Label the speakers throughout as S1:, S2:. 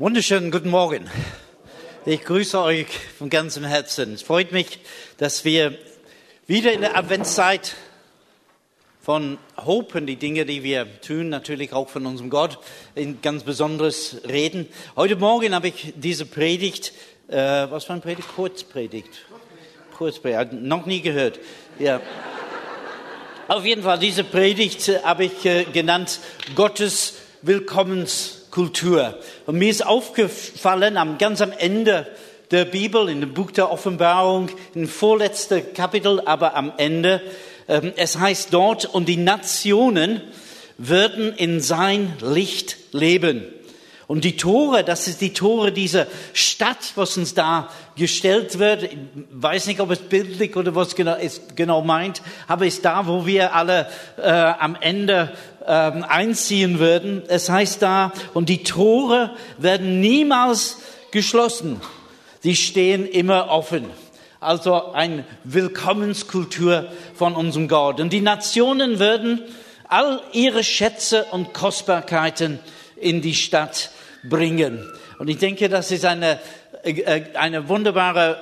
S1: Wunderschönen guten Morgen. Ich grüße euch von ganzem Herzen. Es freut mich, dass wir wieder in der Adventszeit von Hope und die Dinge, die wir tun, natürlich auch von unserem Gott, in ganz Besonderes reden. Heute Morgen habe ich diese Predigt, äh, was war eine Predigt? Kurzpredigt. Kurzpredigt, noch nie gehört. Ja. Auf jeden Fall, diese Predigt habe ich äh, genannt Gottes Willkommens Kultur. Und mir ist aufgefallen, am, ganz am Ende der Bibel, in dem Buch der Offenbarung, im vorletzten Kapitel, aber am Ende, äh, es heißt dort, und die Nationen würden in sein Licht leben. Und die Tore, das ist die Tore dieser Stadt, was uns da gestellt wird. Ich weiß nicht, ob es bildlich oder was genau, es genau meint, aber ist da, wo wir alle äh, am Ende ähm, einziehen würden. Es heißt da, und die Tore werden niemals geschlossen. Sie stehen immer offen. Also eine Willkommenskultur von unserem Gott. Und die Nationen würden all ihre Schätze und Kostbarkeiten in die Stadt bringen. Und ich denke, das ist eine, äh, eine wunderbare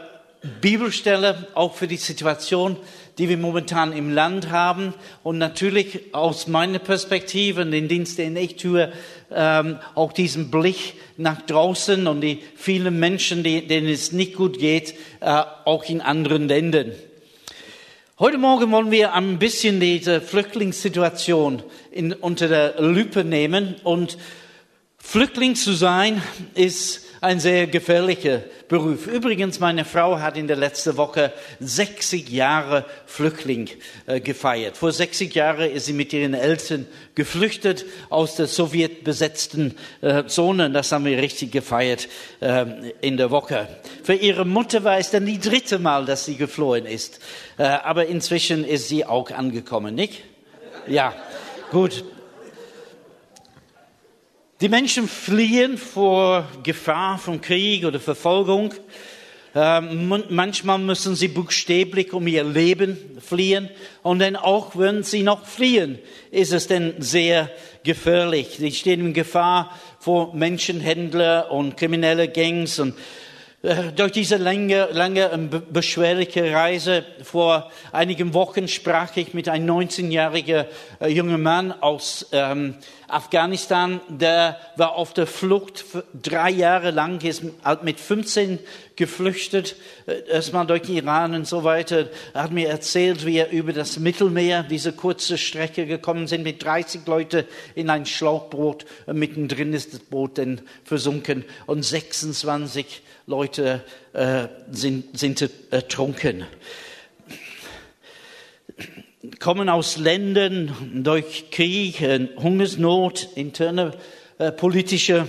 S1: Bibelstelle auch für die Situation, die wir momentan im Land haben. Und natürlich aus meiner Perspektive den Dienst, den ich tue, ähm, auch diesen Blick nach draußen und die vielen Menschen, die, denen es nicht gut geht, äh, auch in anderen Ländern. Heute Morgen wollen wir ein bisschen diese Flüchtlingssituation in, unter der Lupe nehmen und Flüchtling zu sein ist ein sehr gefährlicher Beruf. Übrigens, meine Frau hat in der letzten Woche 60 Jahre Flüchtling äh, gefeiert. Vor 60 Jahren ist sie mit ihren Eltern geflüchtet aus der sowjetbesetzten äh, Zone. Das haben wir richtig gefeiert äh, in der Woche. Für ihre Mutter war es dann die dritte Mal, dass sie geflohen ist. Aber inzwischen ist sie auch angekommen, nicht? Ja, gut. Die Menschen fliehen vor Gefahr von Krieg oder Verfolgung. Ähm, manchmal müssen sie buchstäblich um ihr Leben fliehen. Und dann auch, wenn sie noch fliehen, ist es dann sehr gefährlich. Sie stehen in Gefahr vor Menschenhändler und kriminelle Gangs und durch diese lange, lange und beschwerliche Reise vor einigen Wochen sprach ich mit einem 19-jährigen äh, jungen Mann aus ähm, Afghanistan, der war auf der Flucht drei Jahre lang, ist mit 15 geflüchtet, äh, erstmal durch Iran und so weiter. Er hat mir erzählt, wie er über das Mittelmeer, diese kurze Strecke gekommen sind, mit 30 Leuten in ein Schlauchboot. Mittendrin ist das Boot dann versunken und 26 Leute äh, sind, sind ertrunken. Kommen aus Ländern durch Krieg, äh, Hungersnot, interne äh, politische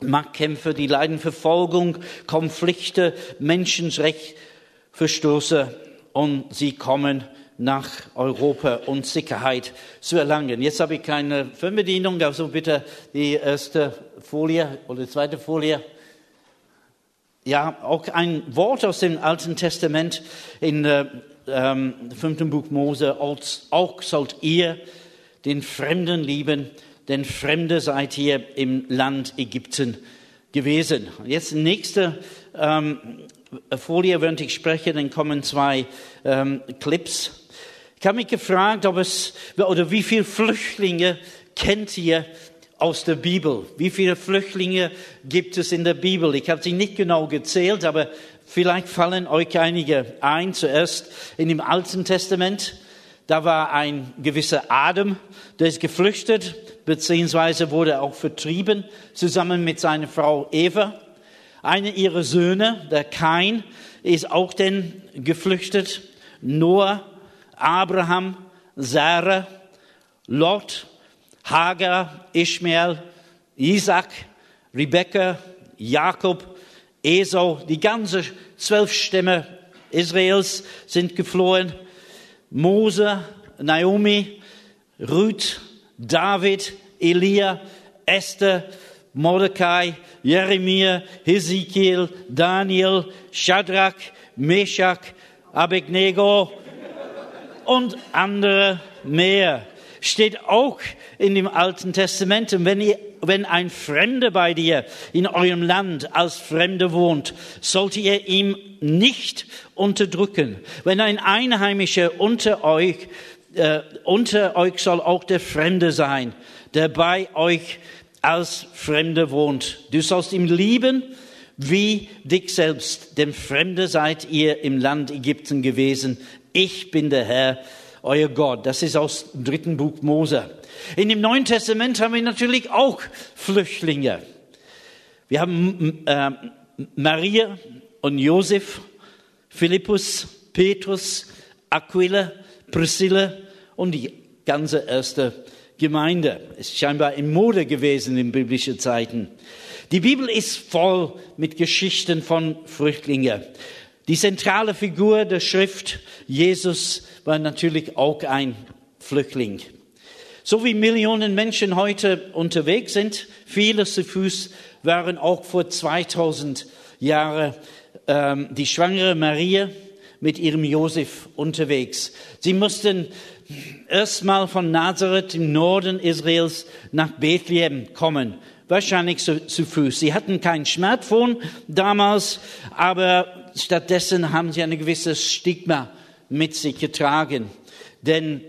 S1: Machtkämpfe, die leiden Verfolgung, Konflikte, Menschenrechtsverstoße und sie kommen nach Europa und Sicherheit zu erlangen. Jetzt habe ich keine Fernbedienung, also bitte die erste Folie oder zweite Folie. Ja, auch ein Wort aus dem Alten Testament in äh, ähm, fünften Buch Mose, auch sollt ihr den Fremden lieben, denn Fremde seid ihr im Land Ägypten gewesen. Jetzt nächste ähm, Folie, während ich spreche, dann kommen zwei ähm, Clips. Ich habe mich gefragt, ob es, oder wie viele Flüchtlinge kennt ihr aus der Bibel. Wie viele Flüchtlinge gibt es in der Bibel? Ich habe sie nicht genau gezählt, aber vielleicht fallen euch einige ein. Zuerst in dem Alten Testament, da war ein gewisser Adam, der ist geflüchtet, beziehungsweise wurde auch vertrieben, zusammen mit seiner Frau Eva. Einer ihrer Söhne, der Kain, ist auch denn geflüchtet. Noah, Abraham, Sarah, Lot, Hagar, Ishmael, Isaac, Rebekka, Jakob, Esau, die ganze zwölf Stämme Israels sind geflohen. Mose, Naomi, Ruth, David, Elia, Esther, Mordecai, Jeremia, Hesekiel, Daniel, Shadrach, Meshach, Abednego und andere mehr steht auch in dem Alten Testament. Und wenn ihr wenn ein Fremder bei dir in eurem Land als Fremder wohnt, sollt ihr ihm nicht unterdrücken. Wenn ein Einheimischer unter euch, äh, unter euch soll auch der Fremde sein, der bei euch als Fremder wohnt. Du sollst ihn lieben wie dich selbst, dem Fremde seid ihr im Land Ägypten gewesen. Ich bin der Herr, euer Gott. Das ist aus dem dritten Buch Mose. In dem Neuen Testament haben wir natürlich auch Flüchtlinge. Wir haben äh, Maria und Josef, Philippus, Petrus, Aquila, Priscilla und die ganze erste Gemeinde. Ist scheinbar in Mode gewesen in biblischen Zeiten. Die Bibel ist voll mit Geschichten von Flüchtlingen. Die zentrale Figur der Schrift, Jesus, war natürlich auch ein Flüchtling. So wie Millionen Menschen heute unterwegs sind, viele zu Fuß waren auch vor 2000 Jahren ähm, die schwangere Maria mit ihrem Josef unterwegs. Sie mussten erstmal von Nazareth im Norden Israels nach Bethlehem kommen wahrscheinlich zu, zu Fuß. Sie hatten kein Smartphone damals, aber stattdessen haben sie ein gewisses Stigma mit sich getragen. Denn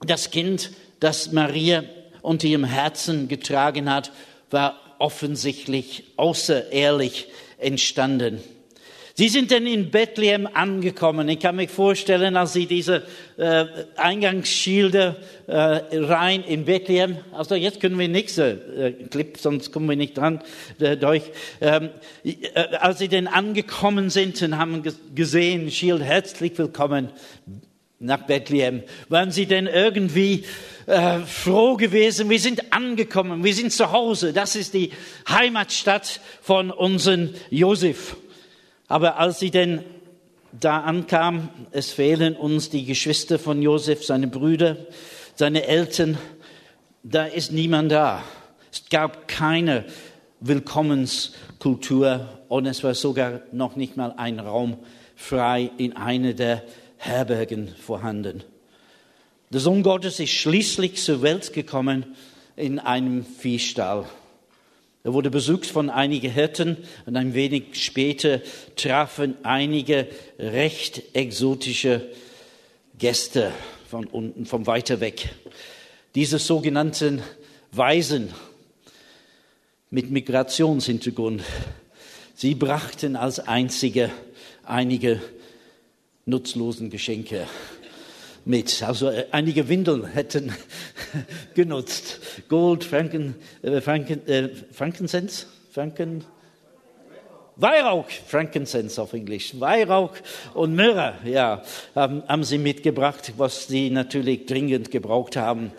S1: das Kind, das Maria unter ihrem Herzen getragen hat, war offensichtlich außerehrlich entstanden. Sie sind dann in Bethlehem angekommen. Ich kann mich vorstellen, als Sie diese äh, Eingangsschilder äh, rein in Bethlehem, also jetzt können wir nichts, äh, Clip, sonst kommen wir nicht dran äh, durch. Ähm, äh, als Sie denn angekommen sind und haben gesehen, Schild, herzlich willkommen nach Bethlehem, waren Sie denn irgendwie äh, froh gewesen? Wir sind angekommen, wir sind zu Hause. Das ist die Heimatstadt von unserem Josef. Aber als sie denn da ankam, es fehlen uns die Geschwister von Josef, seine Brüder, seine Eltern, da ist niemand da. Es gab keine Willkommenskultur und es war sogar noch nicht mal ein Raum frei in einer der Herbergen vorhanden. Der Sohn Gottes ist schließlich zur Welt gekommen in einem Viehstall. Er wurde besucht von einigen Hirten und ein wenig später trafen einige recht exotische Gäste von unten, von weiter weg. Diese sogenannten Weisen mit Migrationshintergrund, sie brachten als einzige einige nutzlosen Geschenke mit. Also äh, einige Windeln hätten genutzt. Gold, Franken, äh, Franken, äh, Frankincense, Franken, Weihrauch, Frankincense auf Englisch, Weihrauch und Myrrhe, ja, haben, haben sie mitgebracht, was sie natürlich dringend gebraucht haben.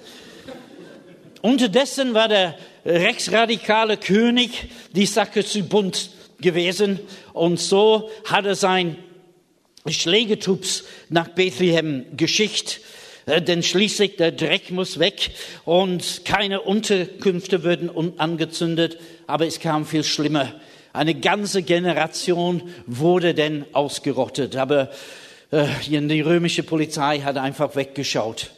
S1: Unterdessen war der rechtsradikale König die Sache zu bunt gewesen und so hat er sein Schlägetrupps nach Bethlehem geschickt, äh, denn schließlich der Dreck muss weg und keine Unterkünfte würden angezündet, aber es kam viel schlimmer. Eine ganze Generation wurde denn ausgerottet, aber äh, die römische Polizei hat einfach weggeschaut.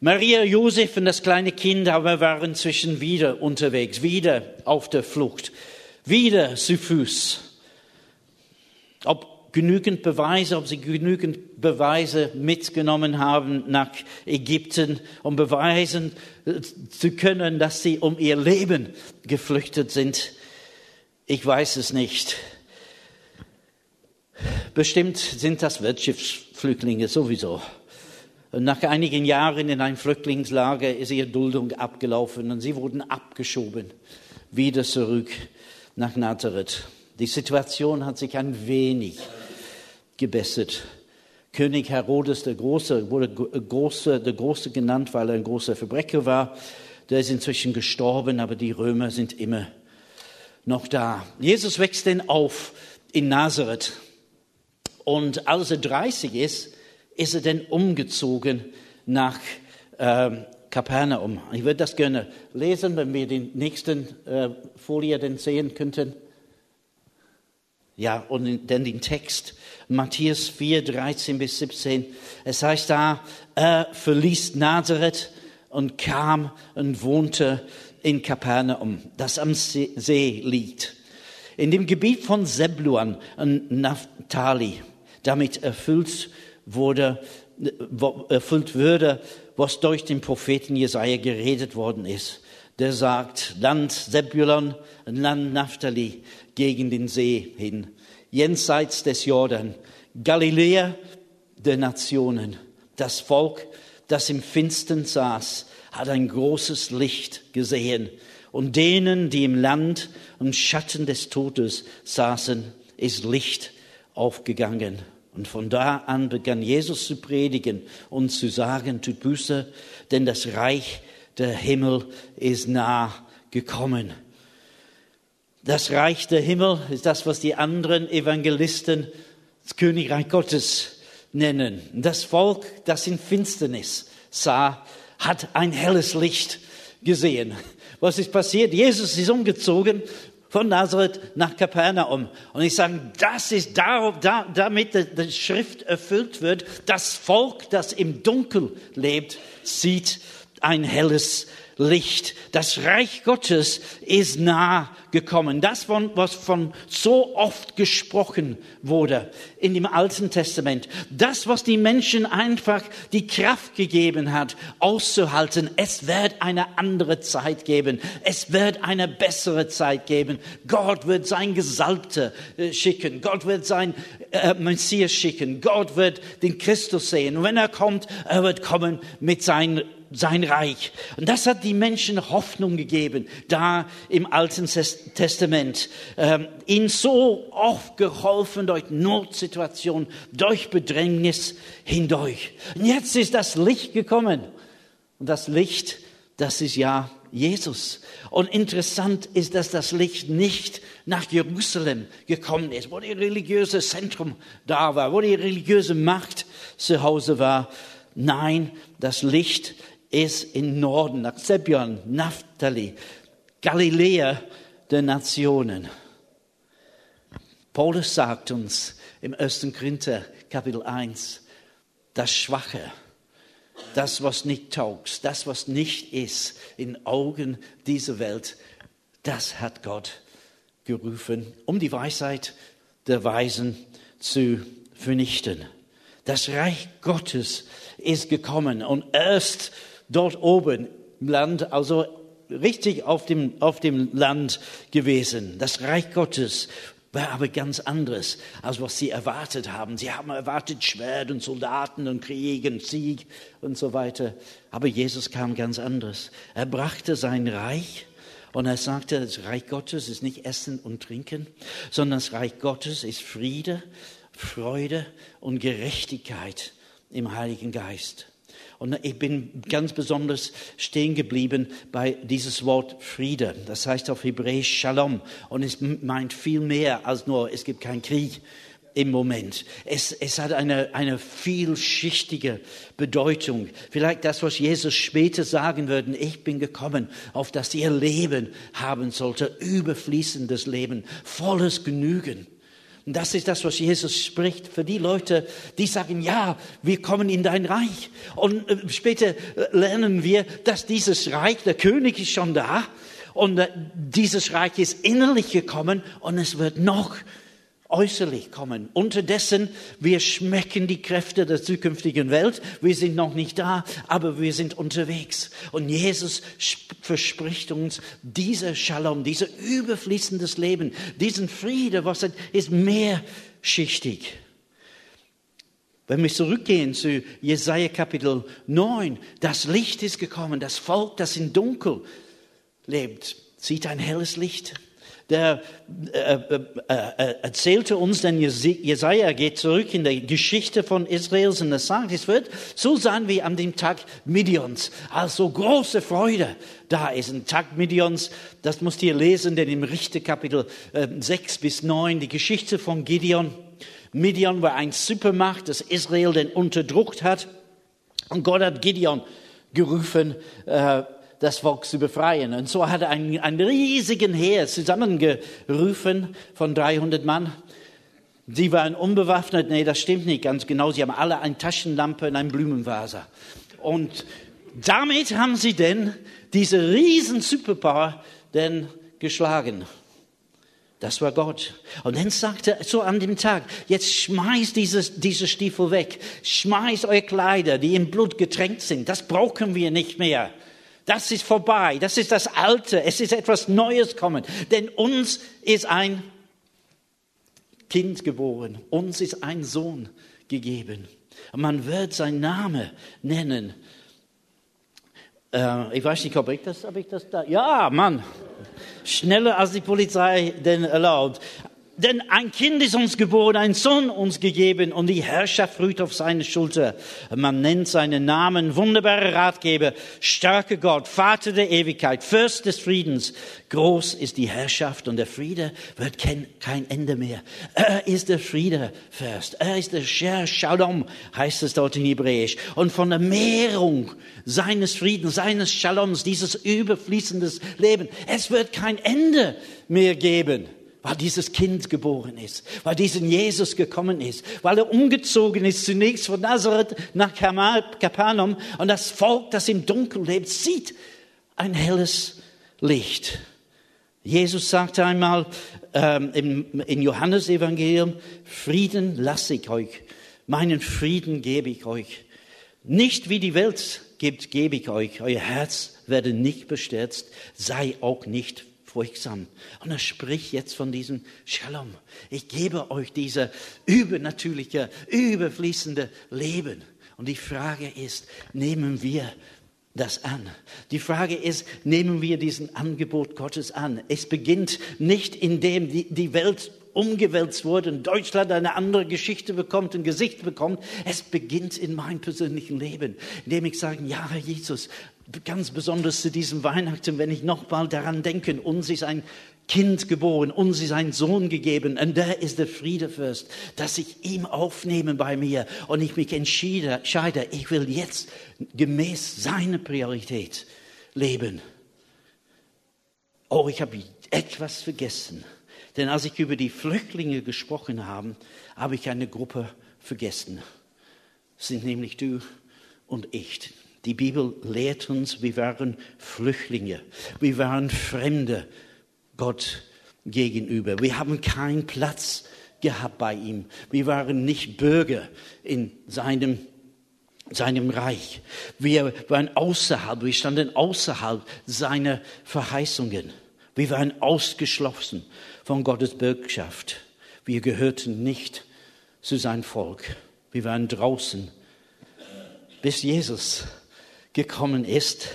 S1: Maria, Josef und das kleine Kind aber waren inzwischen wieder unterwegs, wieder auf der Flucht, wieder zu Fuß. Ob genügend Beweise, ob sie genügend Beweise mitgenommen haben nach Ägypten, um beweisen äh, zu können, dass sie um ihr Leben geflüchtet sind. Ich weiß es nicht. Bestimmt sind das Wirtschaftsflüchtlinge sowieso. Und nach einigen Jahren in einem Flüchtlingslager ist ihre Duldung abgelaufen und sie wurden abgeschoben, wieder zurück nach Nazareth. Die Situation hat sich ein wenig gebessert. König Herodes der Große wurde große, der Große genannt, weil er ein großer Verbrecher war. Der ist inzwischen gestorben, aber die Römer sind immer noch da. Jesus wächst denn auf in Nazareth. Und als er 30 ist, ist er denn umgezogen nach ähm, Kapernaum. Ich würde das gerne lesen, wenn wir die nächsten äh, Folie denn sehen könnten. Ja, und dann den Text, Matthäus 4, 13 bis 17. Es heißt da, er verließ Nazareth und kam und wohnte in Kapernaum, das am See liegt. In dem Gebiet von Sebluan und Naphtali, damit erfüllt wurde, erfüllt würde, was durch den Propheten Jesaja geredet worden ist. Der sagt, Land Sebulon, Land Naphtali, gegen den See hin, jenseits des Jordan, Galiläa der Nationen. Das Volk, das im Finstern saß, hat ein großes Licht gesehen. Und denen, die im Land und Schatten des Todes saßen, ist Licht aufgegangen. Und von da an begann Jesus zu predigen und zu sagen, tut Buße, denn das Reich der Himmel ist nah gekommen. Das Reich der Himmel ist das, was die anderen Evangelisten das Königreich Gottes nennen. Das Volk, das in Finsternis sah, hat ein helles Licht gesehen. Was ist passiert? Jesus ist umgezogen von Nazareth nach Kapernaum. Und ich sage, das ist darauf, da, damit die Schrift erfüllt wird. Das Volk, das im Dunkel lebt, sieht ein helles Licht. Das Reich Gottes ist nah gekommen. Das, was von so oft gesprochen wurde in dem Alten Testament. Das, was die Menschen einfach die Kraft gegeben hat, auszuhalten. Es wird eine andere Zeit geben. Es wird eine bessere Zeit geben. Gott wird sein Gesalbter äh, schicken. Gott wird sein äh, Messias schicken. Gott wird den Christus sehen. Und wenn er kommt, er wird kommen mit seinen sein Reich. Und das hat die Menschen Hoffnung gegeben, da im Alten Testament. Ähm, ihnen so oft geholfen durch Notsituationen, durch Bedrängnis hindurch. Und jetzt ist das Licht gekommen. Und das Licht, das ist ja Jesus. Und interessant ist, dass das Licht nicht nach Jerusalem gekommen ist, wo die religiöse Zentrum da war, wo die religiöse Macht zu Hause war. Nein, das Licht ist im Norden, nach Zebulon, Naphtali, Galiläa der Nationen. Paulus sagt uns im 1. Korinther Kapitel 1, das Schwache, das, was nicht taugt, das, was nicht ist in Augen dieser Welt, das hat Gott gerufen, um die Weisheit der Weisen zu vernichten. Das Reich Gottes ist gekommen und erst dort oben im Land, also richtig auf dem, auf dem Land gewesen. Das Reich Gottes war aber ganz anderes, als was sie erwartet haben. Sie haben erwartet Schwert und Soldaten und Krieg und Sieg und so weiter. Aber Jesus kam ganz anderes. Er brachte sein Reich und er sagte, das Reich Gottes ist nicht Essen und Trinken, sondern das Reich Gottes ist Friede, Freude und Gerechtigkeit im Heiligen Geist. Und ich bin ganz besonders stehen geblieben bei dieses Wort Friede. Das heißt auf Hebräisch Shalom. Und es meint viel mehr als nur, es gibt keinen Krieg im Moment. Es, es hat eine, eine vielschichtige Bedeutung. Vielleicht das, was Jesus später sagen würde, ich bin gekommen, auf das ihr Leben haben sollte, überfließendes Leben, volles Genügen. Und das ist das, was Jesus spricht für die Leute, die sagen, ja, wir kommen in dein Reich. Und äh, später äh, lernen wir, dass dieses Reich, der König ist schon da. Und äh, dieses Reich ist innerlich gekommen und es wird noch äußerlich kommen. Unterdessen, wir schmecken die Kräfte der zukünftigen Welt. Wir sind noch nicht da, aber wir sind unterwegs. Und Jesus verspricht uns dieser Shalom, dieser überfließendes Leben, diesen Friede, was ist mehrschichtig. Wenn wir zurückgehen zu Jesaja Kapitel 9, das Licht ist gekommen, das Volk, das in Dunkel lebt, sieht ein helles Licht der äh, äh, äh, erzählte uns, denn Jesaja geht zurück in der Geschichte von Israels und er sagt, es wird so sein wie an dem Tag Midions, also große Freude da ist. Ein Tag Midions, das musst ihr lesen, denn im Richterkapitel äh, 6 bis 9, die Geschichte von Gideon. Midian war ein Supermacht, das Israel den unterdrückt hat. Und Gott hat Gideon gerufen, äh, das Volk zu befreien. Und so hat er einen, einen riesigen Heer zusammengerufen von 300 Mann. Sie waren unbewaffnet. Nee, das stimmt nicht ganz genau. Sie haben alle eine Taschenlampe und ein Blumenvase. Und damit haben sie denn diese riesen Superpower denn geschlagen. Das war Gott. Und dann sagte er so an dem Tag, jetzt schmeißt dieses, diese Stiefel weg, schmeißt eure Kleider, die im Blut getränkt sind, das brauchen wir nicht mehr. Das ist vorbei, das ist das Alte, es ist etwas Neues kommen. Denn uns ist ein Kind geboren, uns ist ein Sohn gegeben. Und man wird seinen Namen nennen. Äh, ich weiß nicht, ob ich das, ob ich das da. Ja, Mann. Schneller als die Polizei denn erlaubt. Denn ein Kind ist uns geboren, ein Sohn uns gegeben und die Herrschaft ruht auf seine Schulter. Man nennt seinen Namen wunderbarer Ratgeber, starker Gott, Vater der Ewigkeit, Fürst des Friedens. Groß ist die Herrschaft und der Friede wird kein, Ende mehr. Er ist der Friedefürst. Er ist der Sher Shalom, heißt es dort in Hebräisch. Und von der Mehrung seines Friedens, seines Shaloms, dieses überfließendes Leben, es wird kein Ende mehr geben weil dieses Kind geboren ist, weil diesen Jesus gekommen ist, weil er umgezogen ist zunächst von Nazareth nach Kapernaum und das Volk, das im Dunkeln lebt, sieht ein helles Licht. Jesus sagte einmal ähm, im, im Johannesevangelium, Frieden lasse ich euch, meinen Frieden gebe ich euch. Nicht wie die Welt gibt, gebe ich euch. Euer Herz werde nicht bestürzt, sei auch nicht furchtsam. Und er spricht jetzt von diesem Shalom. Ich gebe euch diese übernatürliche, überfließende Leben. Und die Frage ist, nehmen wir das an. Die Frage ist, nehmen wir diesen Angebot Gottes an? Es beginnt nicht, indem die, die Welt umgewälzt wurde und Deutschland eine andere Geschichte bekommt, ein Gesicht bekommt. Es beginnt in meinem persönlichen Leben, indem ich sage, ja, Herr Jesus, ganz besonders zu diesem Weihnachten, wenn ich nochmal daran denke, uns ist ein Kind geboren, uns ist ein Sohn gegeben und der ist der Friedefürst, dass ich ihm aufnehme bei mir und ich mich entschiede, scheide, ich will jetzt gemäß seiner Priorität leben. Oh, ich habe etwas vergessen. Denn als ich über die Flüchtlinge gesprochen habe, habe ich eine Gruppe vergessen. Das sind nämlich du und ich. Die Bibel lehrt uns, wir waren Flüchtlinge, wir waren Fremde Gott gegenüber. Wir haben keinen Platz gehabt bei ihm. Wir waren nicht Bürger in seinem seinem Reich. Wir waren außerhalb, wir standen außerhalb seiner Verheißungen. Wir waren ausgeschlossen von Gottes Bürgschaft. Wir gehörten nicht zu sein Volk. Wir waren draußen, bis Jesus gekommen ist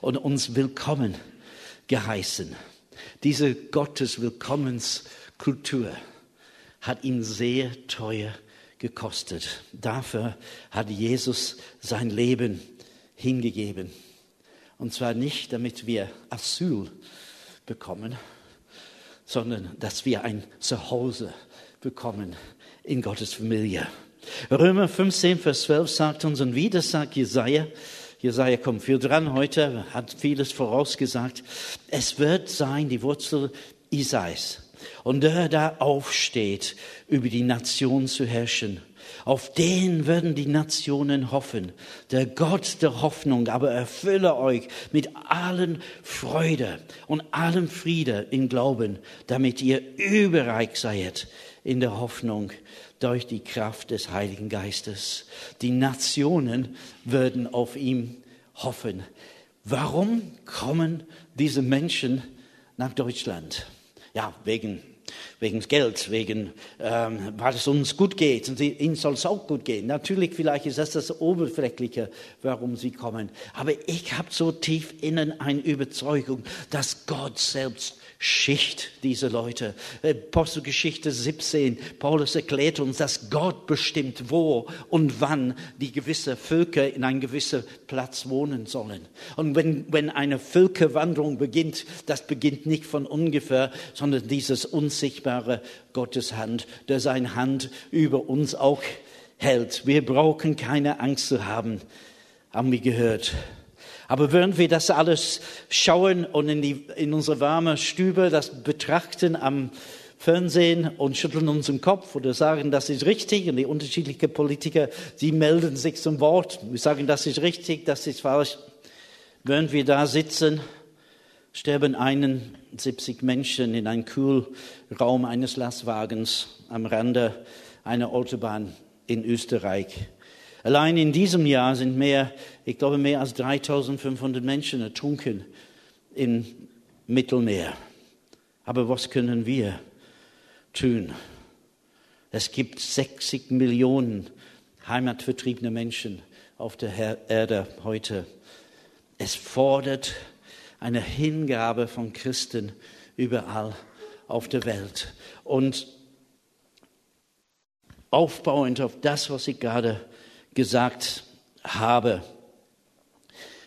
S1: und uns willkommen geheißen. Diese Gotteswillkommenskultur hat ihn sehr teuer gekostet. Dafür hat Jesus sein Leben hingegeben. Und zwar nicht, damit wir Asyl bekommen, sondern dass wir ein Zuhause bekommen in Gottes Familie. Römer 15, Vers 12 sagt uns, und wieder sagt Jesaja, Jesaja kommt viel dran heute, hat vieles vorausgesagt. Es wird sein, die Wurzel Isais. Und der da aufsteht, über die Nation zu herrschen. Auf den werden die Nationen hoffen. Der Gott der Hoffnung aber erfülle euch mit allen Freude und allem Friede im Glauben, damit ihr überreich seid in der Hoffnung durch die Kraft des Heiligen Geistes. Die Nationen würden auf ihm hoffen. Warum kommen diese Menschen nach Deutschland? Ja, wegen wegen Geld, wegen, ähm, weil es uns gut geht und ihnen soll es auch gut gehen. Natürlich, vielleicht ist das das Oberflächliche, warum sie kommen. Aber ich habe so tief innen eine Überzeugung, dass Gott selbst Schicht diese Leute. Apostelgeschichte 17, Paulus erklärt uns, dass Gott bestimmt, wo und wann die gewisse Völker in einem gewissen Platz wohnen sollen. Und wenn, wenn eine Völkerwanderung beginnt, das beginnt nicht von ungefähr, sondern dieses unsichtbare Gottes Hand, der seine Hand über uns auch hält. Wir brauchen keine Angst zu haben, haben wir gehört. Aber während wir das alles schauen und in, die, in unsere warme Stübe das betrachten am Fernsehen und schütteln uns im Kopf oder sagen, das ist richtig. Und die unterschiedlichen Politiker, sie melden sich zum Wort. Wir sagen, das ist richtig, das ist falsch. Während wir da sitzen, sterben 71 Menschen in einem Kühlraum eines Lastwagens am Rande einer Autobahn in Österreich. Allein in diesem Jahr sind mehr, ich glaube, mehr als 3500 Menschen ertrunken im Mittelmeer. Aber was können wir tun? Es gibt 60 Millionen heimatvertriebene Menschen auf der Erde heute. Es fordert eine Hingabe von Christen überall auf der Welt. Und aufbauend auf das, was ich gerade gesagt habe,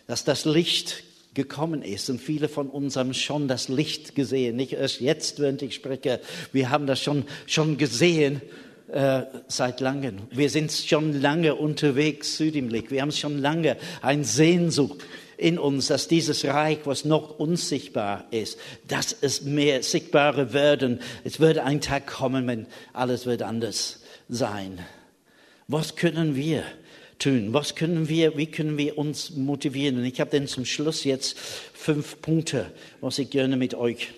S1: dass das Licht gekommen ist und viele von uns haben schon das Licht gesehen, nicht erst jetzt, während ich spreche, wir haben das schon, schon gesehen äh, seit langem. Wir sind schon lange unterwegs zu dem Licht. Wir haben schon lange ein Sehnsucht in uns, dass dieses Reich, was noch unsichtbar ist, dass es mehr sichtbarer werden. Es wird ein Tag kommen, wenn alles wird anders sein. Was können wir tun? Was können wir, wie können wir uns motivieren? Und ich habe dann zum Schluss jetzt fünf Punkte, was ich gerne mit euch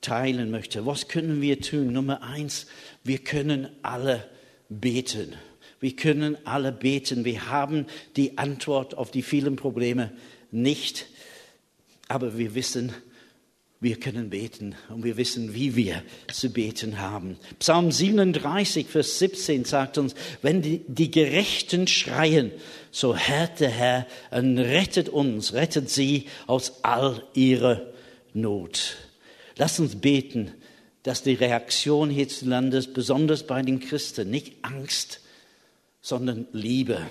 S1: teilen möchte. Was können wir tun? Nummer eins, wir können alle beten. Wir können alle beten. Wir haben die Antwort auf die vielen Probleme nicht, aber wir wissen, wir können beten und wir wissen, wie wir zu beten haben. Psalm 37, Vers 17 sagt uns, wenn die, die Gerechten schreien, so hört der Herr und rettet uns, rettet sie aus all ihrer Not. Lass uns beten, dass die Reaktion hierzulande, besonders bei den Christen, nicht Angst, sondern Liebe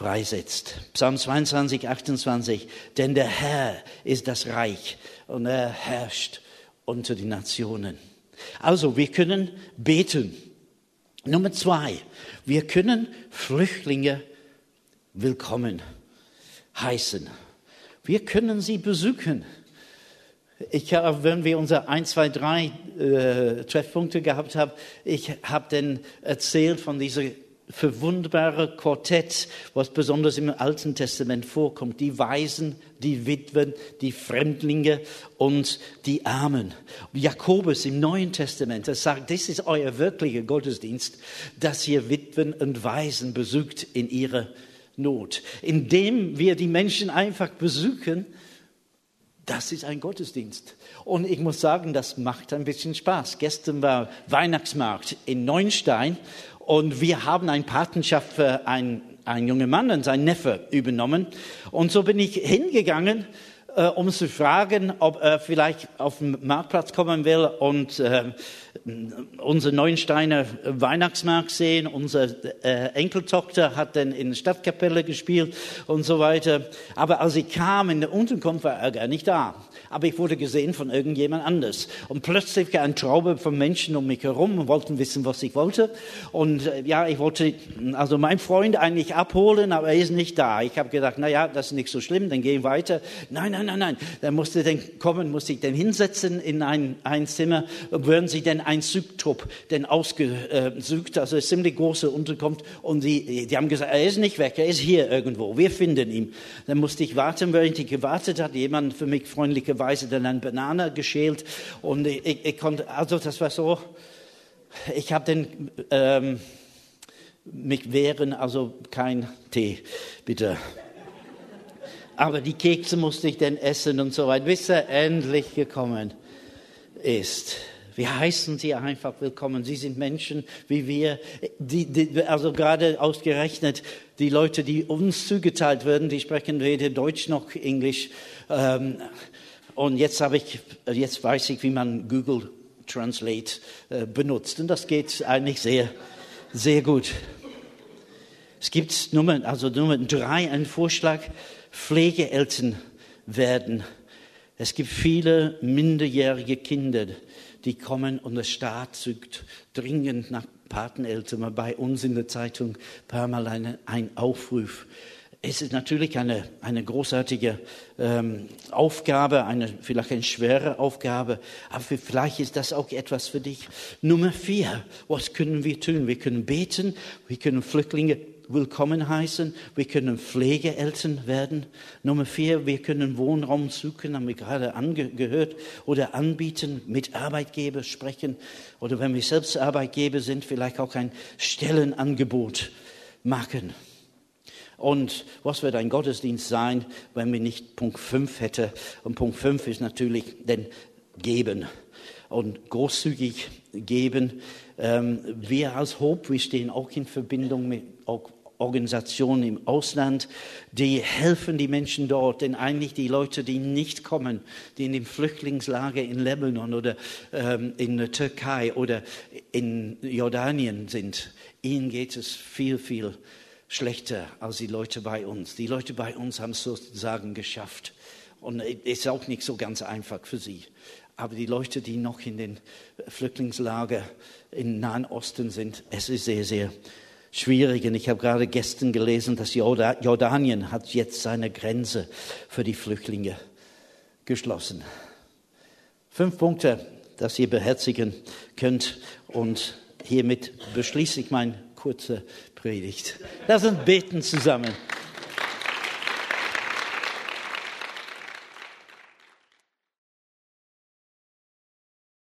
S1: freisetzt. Psalm 22, 28. Denn der Herr ist das Reich und er herrscht unter die Nationen. Also, wir können beten. Nummer zwei. Wir können Flüchtlinge willkommen heißen. Wir können sie besuchen. Ich habe, wenn wir unsere 1, 2, 3 äh, Treffpunkte gehabt haben, ich habe dann erzählt von dieser verwundbare Quartett, was besonders im Alten Testament vorkommt. Die Weisen, die Witwen, die Fremdlinge und die Armen. Jakobus im Neuen Testament, er sagt, das ist euer wirklicher Gottesdienst, dass ihr Witwen und Waisen besucht in ihrer Not. Indem wir die Menschen einfach besuchen, das ist ein Gottesdienst. Und ich muss sagen, das macht ein bisschen Spaß. Gestern war Weihnachtsmarkt in Neunstein und wir haben eine Patenschaft für einen, einen jungen Mann und seinen Neffe übernommen. Und so bin ich hingegangen, äh, um zu fragen, ob er vielleicht auf den Marktplatz kommen will und äh, unsere Neuensteiner Weihnachtsmarkt sehen. Unsere äh, Enkeltochter hat dann in der Stadtkapelle gespielt und so weiter. Aber als ich kam in der Unterkunft, war er gar nicht da aber ich wurde gesehen von irgendjemand anders. Und plötzlich eine Traube von Menschen um mich herum und wollten wissen, was ich wollte. Und äh, ja, ich wollte also meinen Freund eigentlich abholen, aber er ist nicht da. Ich habe gedacht, na ja, das ist nicht so schlimm, dann gehen weiter. Nein, nein, nein, nein. Dann musste dann kommen, musste ich dann hinsetzen in ein, ein Zimmer. Würden sie denn ein Zugtrupp denn ausgesügt, also eine ziemlich große Unterkunft. Und die, die haben gesagt, er ist nicht weg, er ist hier irgendwo. Wir finden ihn. Dann musste ich warten, während ich gewartet hat, jemand für mich freundlicherweise Weise dann eine Banane geschält und ich, ich konnte, also das war so, ich habe den ähm, mich wehren, also kein Tee, bitte. Aber die Kekse musste ich dann essen und so weiter, bis er endlich gekommen ist. Wir heißen sie einfach willkommen. Sie sind Menschen wie wir. Die, die, also gerade ausgerechnet die Leute, die uns zugeteilt werden, die sprechen weder Deutsch noch Englisch. Ähm, und jetzt habe ich, jetzt weiß ich, wie man Google Translate äh, benutzt. Und das geht eigentlich sehr, sehr gut. Es gibt Nummer, also Nummer drei einen Vorschlag. Pflegeeltern werden. Es gibt viele minderjährige Kinder, die kommen und der Staat sucht dringend nach Pateneltern. Bei uns in der Zeitung ein, ein Aufruf es ist natürlich eine, eine großartige ähm, Aufgabe, eine, vielleicht eine schwere Aufgabe, aber vielleicht ist das auch etwas für dich. Nummer vier, was können wir tun? Wir können beten, wir können Flüchtlinge willkommen heißen. Wir können Pflegeeltern werden. Nummer vier, wir können Wohnraum suchen, haben wir gerade angehört, oder anbieten, mit Arbeitgeber sprechen. Oder wenn wir selbst Arbeitgeber sind, vielleicht auch ein Stellenangebot machen. Und was wird ein Gottesdienst sein, wenn wir nicht Punkt 5 hätten? Und Punkt 5 ist natürlich den Geben und großzügig geben. Ähm, wir als Hope, wir stehen auch in Verbindung mit Organisationen im Ausland, die helfen die Menschen dort, denn eigentlich die Leute, die nicht kommen, die in dem Flüchtlingslager in Lebanon oder ähm, in der Türkei oder in Jordanien sind, ihnen geht es viel, viel schlechter als die Leute bei uns. Die Leute bei uns haben es sozusagen geschafft. Und es ist auch nicht so ganz einfach für sie. Aber die Leute, die noch in den Flüchtlingslager im Nahen Osten sind, es ist sehr, sehr schwierig. Und ich habe gerade gestern gelesen, dass Jordanien hat jetzt seine Grenze für die Flüchtlinge geschlossen. Fünf Punkte, dass ihr beherzigen könnt. Und hiermit beschließe ich meine kurze Predigt. Lass uns beten zusammen.